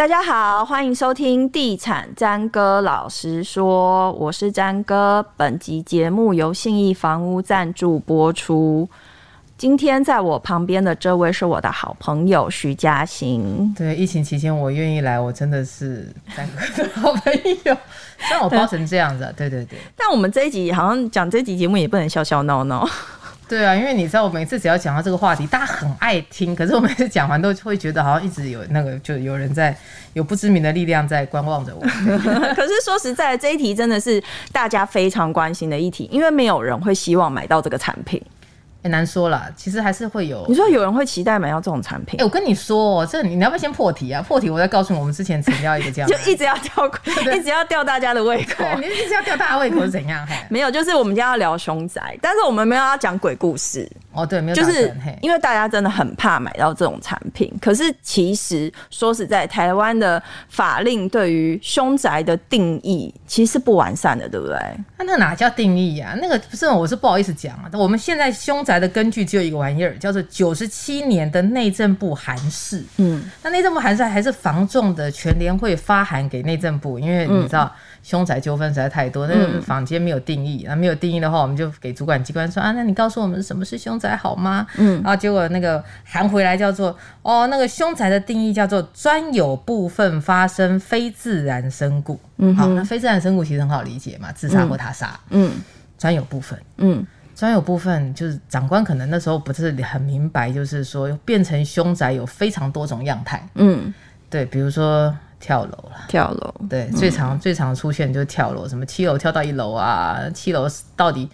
大家好，欢迎收听《地产詹哥老实说》，我是詹哥。本集节目由信义房屋赞助播出。今天在我旁边的这位是我的好朋友徐嘉欣。对，疫情期间我愿意来，我真的是詹哥的好朋友。让我包成这样子，啊，对对对。但我们这一集好像讲这集节目也不能笑笑闹闹。对啊，因为你知道，我每次只要讲到这个话题，大家很爱听。可是我每次讲完都会觉得，好像一直有那个，就有人在，有不知名的力量在观望着我。可是说实在，这一题真的是大家非常关心的议题，因为没有人会希望买到这个产品。很难说啦，其实还是会有。你说有人会期待买到这种产品？哎、欸，我跟你说、喔，这你，你要不要先破题啊？破题，我再告诉你，我们之前成交一个这样，就一直要吊，一直要吊大家的胃口。你一直要吊大家胃口是怎样？没有，就是我们今天要聊凶宅，但是我们没有要讲鬼故事。哦，对，没有，就是因为大家真的很怕买到这种产品。可是其实说实在，台湾的法令对于凶宅的定义其实是不完善的，对不对？那那哪叫定义呀、啊？那个不是，我是不好意思讲啊。我们现在凶宅的根据只有一个玩意儿，叫做九十七年的内政部函释。嗯，那内政部函释还是房仲的全联会发函给内政部，因为你知道。嗯凶宅纠纷实在太多，那个坊间没有定义，那、嗯、没有定义的话，我们就给主管机关说啊，那你告诉我们什么是凶宅好吗？嗯，然后结果那个函回来叫做哦，那个凶宅的定义叫做专有部分发生非自然身故。嗯，好，那非自然身故其实很好理解嘛，自杀或他杀。嗯，专有部分。嗯，专有部分就是长官可能那时候不是很明白，就是说变成凶宅有非常多种样态。嗯，对，比如说。跳楼了，跳楼，对，嗯、最常最常出现就是跳楼，什么七楼跳到一楼啊，七楼到底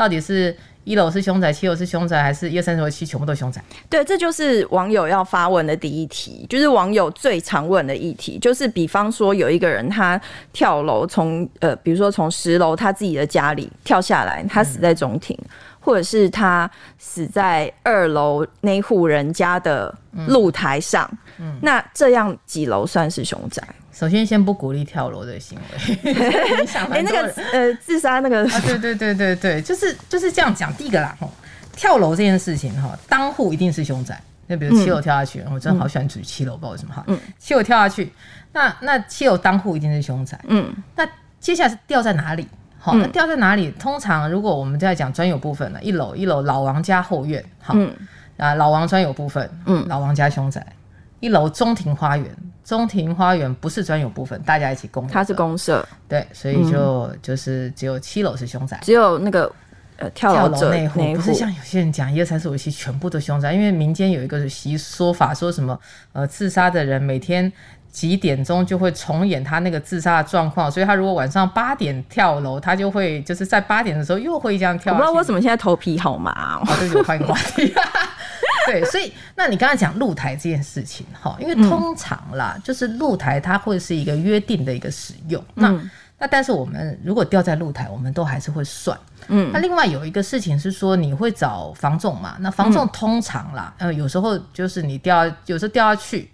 到底是一楼是凶宅，七楼是凶宅，还是一二三四五六七全部都凶宅？对，这就是网友要发问的第一题，就是网友最常问的议题，就是比方说有一个人他跳楼，从呃，比如说从十楼他自己的家里跳下来，他死在中庭。嗯或者是他死在二楼那户人家的露台上，嗯嗯、那这样几楼算是凶宅？首先，先不鼓励跳楼的行为。哎，那个呃，自杀那个、啊，对对对对对，就是就是这样讲。第一个啦，跳楼这件事情哈，当户一定是凶宅。那比如七楼跳下去，嗯、我真的好喜欢住七楼，不知道为什么哈。嗯，七楼跳下去，那那七楼当户一定是凶宅。嗯，那接下来是掉在哪里？好，那掉在哪里？通常如果我们在讲专有部分呢，一楼一楼老王家后院，好，嗯、啊老王专有部分，嗯，老王家凶宅，一楼中庭花园，中庭花园不是专有部分，大家一起共，它是公社，对，所以就、嗯、就是只有七楼是凶宅，只有那个呃跳楼那户，不是像有些人讲一二三四五六七全部都凶宅，因为民间有一个习说法，说什么呃自杀的人每天。几点钟就会重演他那个自杀的状况，所以他如果晚上八点跳楼，他就会就是在八点的时候又会这样跳。我不知道为什么现在头皮好麻哦。好，这就换一个话题。对，所以那你刚才讲露台这件事情哈，因为通常啦，嗯、就是露台它会是一个约定的一个使用。那、嗯、那但是我们如果掉在露台，我们都还是会算。嗯。那另外有一个事情是说，你会找房仲嘛？那房仲通常啦，呃，有时候就是你掉，有时候掉下去。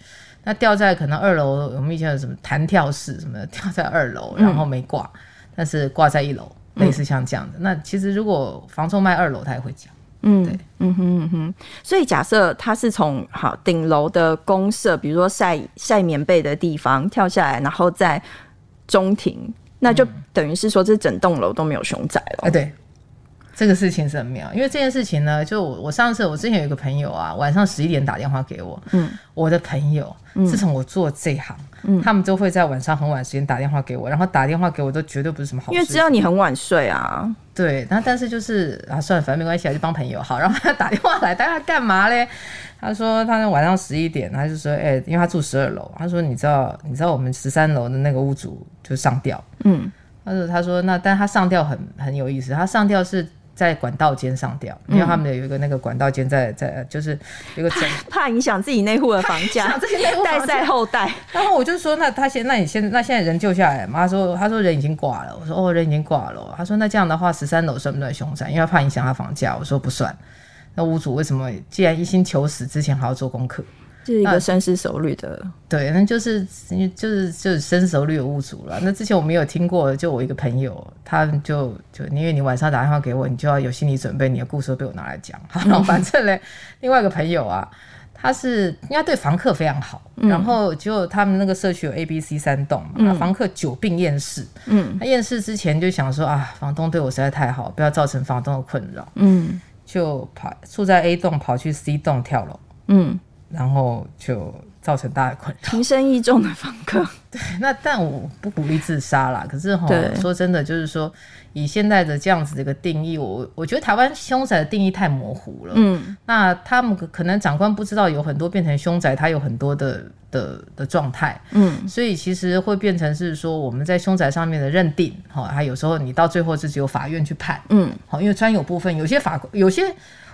那掉在可能二楼，我们以前有什么弹跳式什么的，掉在二楼，然后没挂，嗯、但是挂在一楼，类似像这样的。嗯、那其实如果房仲卖二楼，他也会讲。嗯，对，嗯哼嗯哼。所以假设他是从好顶楼的公社，比如说晒晒棉被的地方跳下来，然后在中庭，那就等于是说这整栋楼都没有熊仔了。哎、嗯，对。这个事情是很妙，因为这件事情呢，就我我上次我之前有一个朋友啊，晚上十一点打电话给我，嗯，我的朋友，自从我做这行，嗯，他们都会在晚上很晚时间打电话给我，然后打电话给我都绝对不是什么好事，因为知道你很晚睡啊，对，那但是就是啊，算了，反正没关系，就帮朋友好，然后他打电话来，大家干嘛嘞？他说他那晚上十一点，他就说，哎、欸，因为他住十二楼，他说你知道你知道我们十三楼的那个屋主就上吊，嗯，他说他说那但他上吊很很有意思，他上吊是。在管道间上吊，因为他们有一个那个管道间在在，就是有个怕，怕影响自己内户的房价，代赛后代。然后我就说，那他现那你现那现在人救下来吗？他说他说人已经挂了。我说哦，人已经挂了。他说那这样的话，十三楼算不算凶宅？因为怕影响他房价。我说不算。那屋主为什么既然一心求死，之前还要做功课？是一个深思熟虑的，对，那就是就是就是深思熟虑的屋主了。那之前我没有听过，就我一个朋友，他就就因为你晚上打电话给我，你就要有心理准备，你的故事会被我拿来讲。好，反正嘞，另外一个朋友啊，他是应该对房客非常好，嗯、然后就他们那个社区有 A、B、C 三栋嘛，嗯、房客久病厌世，嗯，他厌世之前就想说啊，房东对我实在太好，不要造成房东的困扰，嗯，就跑住在 A 栋跑去 C 栋跳楼，嗯，然后就造成大的困扰，情深意重的房客，对，那但我不鼓励自杀啦，可是哈，说真的就是说。以现在的这样子的一个定义，我我觉得台湾凶宅的定义太模糊了。嗯，那他们可能长官不知道有很多变成凶宅，它有很多的的的状态。嗯，所以其实会变成是说我们在凶宅上面的认定，哈，还有时候你到最后是只有法院去判。嗯，好，因为专有部分有些法有些。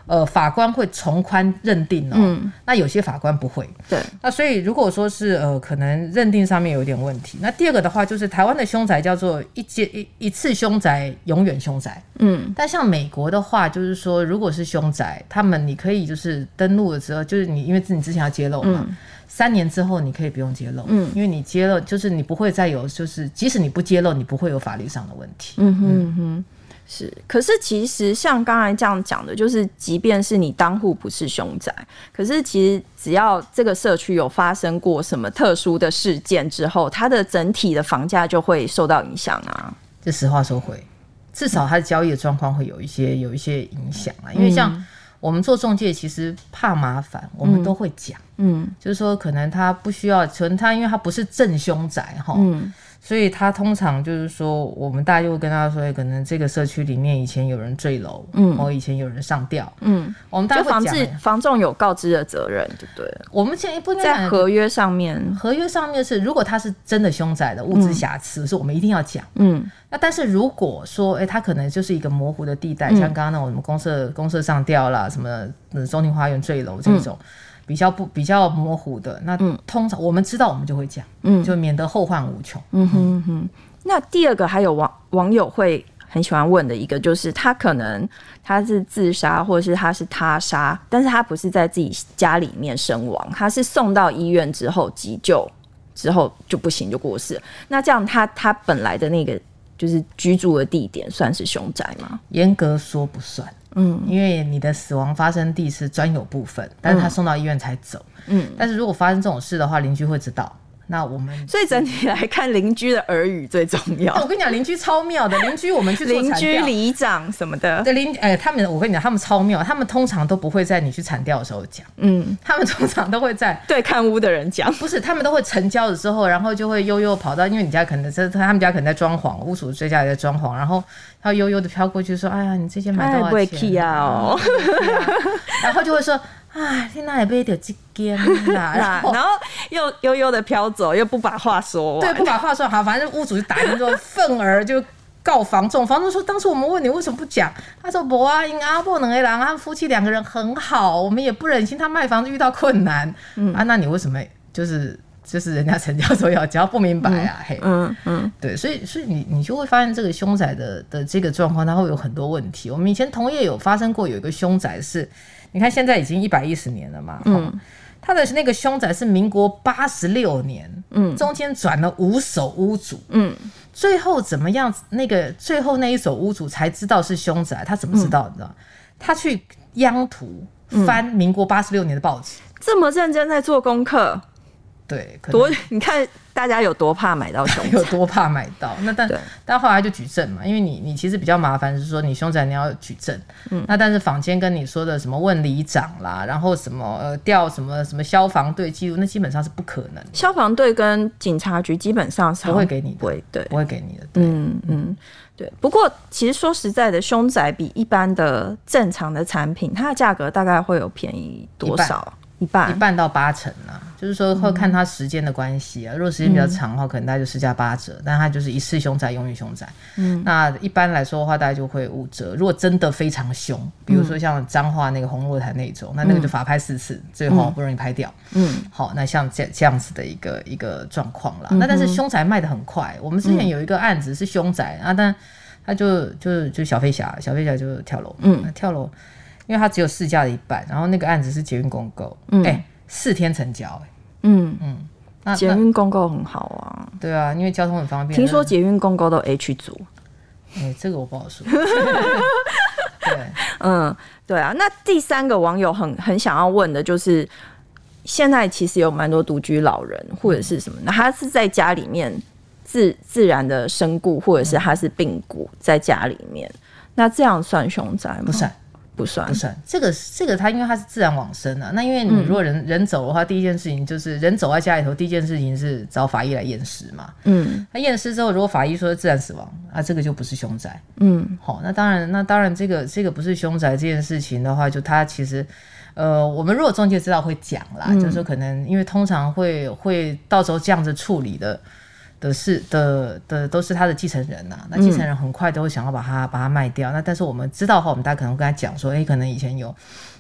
呃，法官会从宽认定哦，嗯、那有些法官不会。对，那所以如果说是呃，可能认定上面有点问题。那第二个的话，就是台湾的凶宅叫做一接一一次凶宅，永远凶宅。嗯，但像美国的话，就是说，如果是凶宅，他们你可以就是登录了之后，就是你因为你之前要揭露嘛，嗯、三年之后你可以不用揭露，嗯，因为你揭露就是你不会再有，就是即使你不揭露，你不会有法律上的问题。嗯哼嗯哼。是，可是其实像刚才这样讲的，就是即便是你当户不是凶宅，可是其实只要这个社区有发生过什么特殊的事件之后，它的整体的房价就会受到影响啊。这实话说回，至少它的交易的状况会有一些有一些影响啊。因为像我们做中介，其实怕麻烦，我们都会讲，嗯，就是说可能他不需要，可能他因为他不是正凶宅哈，嗯。所以他通常就是说，我们大家就会跟他说，可能这个社区里面以前有人坠楼，嗯，或以前有人上吊，嗯，我们大家防治房仲有告知的责任，对不对？我们现在不在合约上面，合约上面是，如果他是真的凶宅的物质瑕疵，是我们一定要讲，嗯。那但是如果说，哎，他可能就是一个模糊的地带，像刚刚那种什么公社公社上吊啦，什么中庭花园坠楼这种。比较不比较模糊的，那通常我们知道，我们就会讲，嗯，就免得后患无穷。嗯哼哼。那第二个还有网网友会很喜欢问的一个，就是他可能他是自杀，或者是他是他杀，但是他不是在自己家里面身亡，他是送到医院之后急救之后就不行就过世。那这样他他本来的那个就是居住的地点算是凶宅吗？严格说不算。嗯，因为你的死亡发生地是专有部分，但是他送到医院才走。嗯，但是如果发生这种事的话，邻居会知道。那我们所以整体来看，邻居的耳语最重要。我跟你讲，邻居超妙的，邻居我们去做 邻居里长什么的，对邻哎，他们我跟你讲，他们超妙，他们通常都不会在你去铲掉的时候讲，嗯，他们通常都会在 对看屋的人讲，不是，他们都会成交了之后，然后就会悠悠跑到，因为你家可能在他们家可能在装潢，屋主这家也在装潢，然后他悠悠的飘过去说：“哎呀，你这间买多少钱啊？”然后就会说。啊，天哪，也被掉几间啦，然后又悠悠的飘走，又不把话说完，对，不把话说好，反正屋主就打电话说愤而就告房仲，房仲说当初我们问你为什么不讲，他说不啊，因阿伯两个人，他夫妻两个人很好，我们也不忍心他卖房子遇到困难，嗯。啊，那你为什么就是就是人家成交时候要交不明白啊？嗯、嘿，嗯嗯，对，所以所以你你就会发现这个凶宅的的这个状况，它会有很多问题。我们以前同业有发生过有一个凶宅是。你看，现在已经一百一十年了嘛，嗯，他的那个凶宅是民国八十六年，嗯，中间转了五手屋主，嗯，最后怎么样？那个最后那一手屋主才知道是凶宅，他怎么知道？你知道？他去央图翻民国八十六年的报纸，这么认真在做功课。对，多你看大家有多怕买到凶宅，有多怕买到。那但但后来就举证嘛，因为你你其实比较麻烦是说你凶宅你要举证，嗯，那但是坊间跟你说的什么问里长啦，然后什么呃调什么什么消防队记录，那基本上是不可能。消防队跟警察局基本上是不会给你的，不会对，不会给你的。对嗯嗯，对。不过其实说实在的，凶宅比一般的正常的产品，它的价格大概会有便宜多少？一半一半到八成呢、啊，就是说会看他时间的关系啊。嗯、如果时间比较长的话，可能大概就施加八折，嗯、但他就是一次凶宅，永远凶宅。嗯，那一般来说的话，大概就会五折。如果真的非常凶，比如说像彰化那个红若台那种，嗯、那那个就法拍四次，嗯、最后好不容易拍掉。嗯，好，那像这这样子的一个一个状况啦。嗯、那但是凶宅卖的很快，我们之前有一个案子是凶宅、嗯、啊，但他就就就小飞侠，小飞侠就跳楼，嗯，跳楼。因为它只有市价的一半，然后那个案子是捷运公购，哎、嗯，四、欸、天成交、欸，嗯嗯，那捷运公购很好啊，对啊，因为交通很方便。听说捷运公购都 H 组，哎、欸，这个我不好说。对，嗯，对啊。那第三个网友很很想要问的就是，现在其实有蛮多独居老人或者是什么，那他是在家里面自自然的身故，或者是他是病故在家里面，那这样算凶宅吗？不算。不算不算，这个这个他因为他是自然往生的，那因为你如果人、嗯、人走的话，第一件事情就是人走在家里头，第一件事情是找法医来验尸嘛。嗯，那验尸之后，如果法医说是自然死亡，啊，这个就不是凶宅。嗯，好，那当然，那当然，这个这个不是凶宅这件事情的话，就他其实，呃，我们如果中介知道会讲啦，嗯、就是说可能因为通常会会到时候这样子处理的。的是的的都是他的继承人呐、啊，那继承人很快都会想要把它把它卖掉。那但是我们知道的话，我们大家可能跟他讲说，哎、欸，可能以前有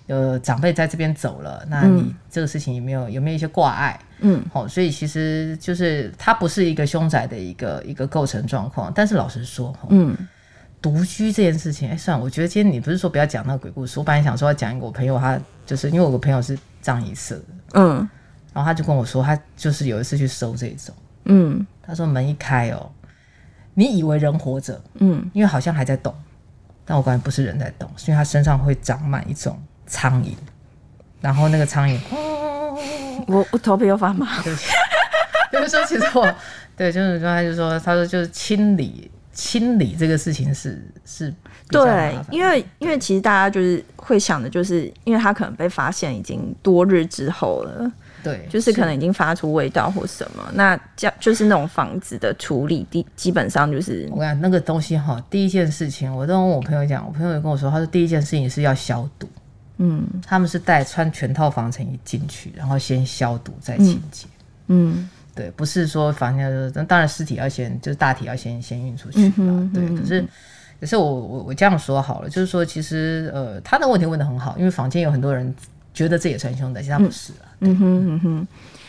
呃长辈在这边走了，那你这个事情有没有有没有一些挂碍？嗯，好，所以其实就是他不是一个凶宅的一个一个构成状况。但是老实说，嗯，独居这件事情，哎、欸，算了，我觉得今天你不是说不要讲那个鬼故事，我本来想说要讲一个我朋友，他就是因为我个朋友是葬仪社，嗯，然后他就跟我说，他就是有一次去收这种。嗯，他说门一开哦，你以为人活着，嗯，因为好像还在动，但我感觉不是人在动，是因为他身上会长满一种苍蝇，然后那个苍蝇，我我头皮又发麻，对，就是说其实我，对，就是说他就说，他说就是清理清理这个事情是是，对，因为因为其实大家就是会想的，就是因为他可能被发现已经多日之后了。对，就是可能已经发出味道或什么，那这样就是那种房子的处理，第基本上就是我讲那个东西哈，第一件事情我都跟我朋友讲，我朋友也跟我说，他说第一件事情是要消毒，嗯，他们是带穿全套防尘衣进去，然后先消毒再清洁，嗯，对，不是说房间就是，当然尸体要先就是大体要先先运出去，嗯，对，可是可是我我我这样说好了，就是说其实呃他的问题问的很好，因为房间有很多人。觉得这也算凶宅，其实他不是啊。嗯哼嗯哼，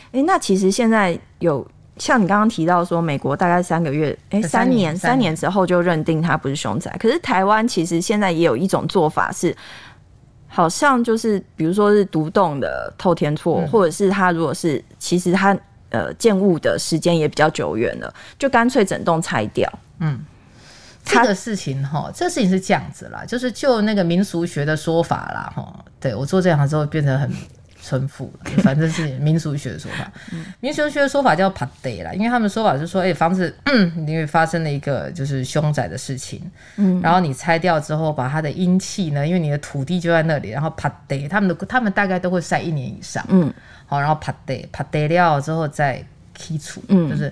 哎、欸，那其实现在有像你刚刚提到说，美国大概三个月，哎、欸，三年三年之后就认定它不是凶宅。可是台湾其实现在也有一种做法是，好像就是比如说是独栋的透天厝，嗯、或者是他如果是其实他呃建物的时间也比较久远了，就干脆整栋拆掉。嗯。这个事情哈，这个事情是这样子啦，就是就那个民俗学的说法啦哈，对我做这行之后变得很淳朴了，反正是民俗学的说法。民俗学的说法叫帕德啦，因为他们说法是说，哎、欸，房子因为发生了一个就是凶宅的事情，嗯，然后你拆掉之后，把它的阴气呢，因为你的土地就在那里，然后帕德，他们的他们大概都会晒一年以上，嗯，好，然后帕德帕德掉之后再剔除，嗯，就是。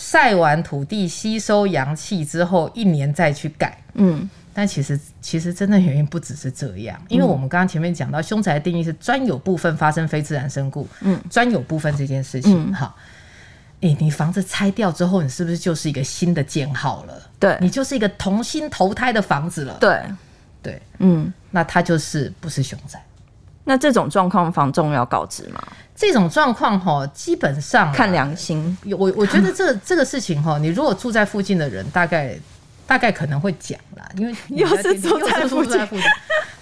晒完土地吸收阳气之后，一年再去改。嗯，但其实其实真的原因不只是这样，因为我们刚刚前面讲到，凶宅的定义是专有部分发生非自然身故。嗯，专有部分这件事情，哈、嗯，诶、欸，你房子拆掉之后，你是不是就是一个新的建号了？对，你就是一个重新投胎的房子了。对，对，嗯，那它就是不是凶宅。那这种状况，房仲要告知吗？这种状况哈，基本上看良心。我我觉得这 这个事情哈，你如果住在附近的人，大概大概可能会讲啦，因为 又是住在附近，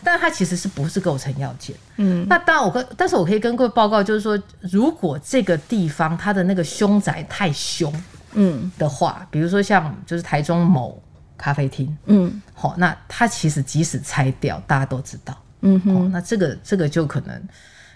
但它其实是不是构成要件？嗯，那当然我跟，但是我可以跟各位报告，就是说，如果这个地方它的那个凶宅太凶，嗯的话，比如说像就是台中某咖啡厅，嗯，好，那它其实即使拆掉，大家都知道。嗯哼，那这个这个就可能，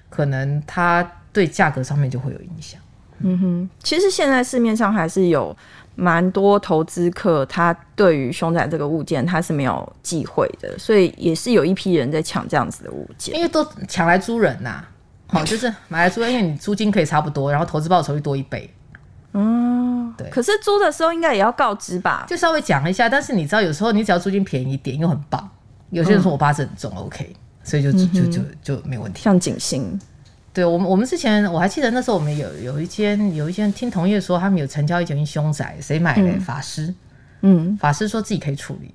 可能它对价格上面就会有影响。嗯哼，其实现在市面上还是有蛮多投资客，他对于凶宅这个物件他是没有忌讳的，所以也是有一批人在抢这样子的物件，因为都抢来租人呐、啊。好，就是买来租，因为你租金可以差不多，然后投资报酬率多一倍。嗯，对。可是租的时候应该也要告知吧？就稍微讲一下，但是你知道，有时候你只要租金便宜一点，又很棒。有些人说我八字很重、嗯、，OK。所以就就就就没问题。像景星，对我们我们之前我还记得那时候我们有有一间有一间听同业说他们有成交一间凶宅，谁买嘞？法师，嗯，法师说自己可以处理，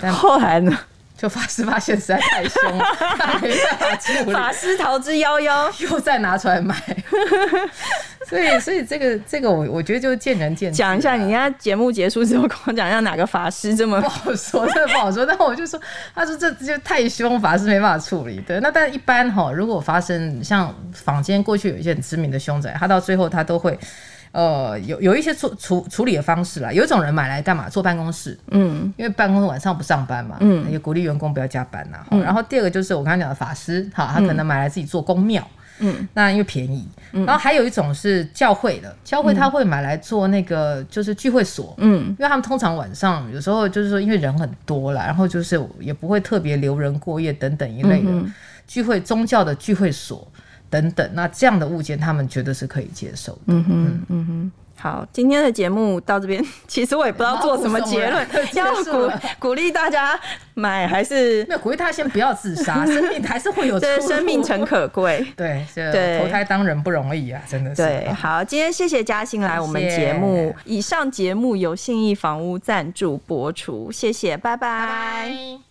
但后来呢？就法师发现实在太凶了，法师逃之夭夭，又再拿出来卖。所以，所以这个这个我我觉得就见仁见智。讲一下，你家节目结束之后跟我讲一下哪个法师这么不好说，真的不好说。但我就说，他说这就太凶，法师没办法处理。对，那但一般哈，如果发生像坊间过去有一些很知名的凶宅，他到最后他都会。呃，有有一些处处处理的方式啦。有一种人买来干嘛？坐办公室，嗯，因为办公室晚上不上班嘛，嗯，也鼓励员工不要加班呐。嗯、然后第二个就是我刚刚讲的法师，哈，他可能买来自己做公庙，嗯，那因为便宜。然后还有一种是教会的，教会他会买来做那个就是聚会所，嗯，因为他们通常晚上有时候就是说因为人很多啦，然后就是也不会特别留人过夜等等一类的聚会，宗教的聚会所等等，那这样的物件他们觉得是可以接受的。嗯哼，嗯哼。好，今天的节目到这边，其实我也不知道做什么结论，要鼓鼓励大家买还是 没有鼓励他先不要自杀，生命还是会有对，生命诚可贵，对对，投胎当人不容易啊，真的是。对，好，今天谢谢嘉欣来我们节目，以上节目由信义房屋赞助播出，谢谢，拜拜。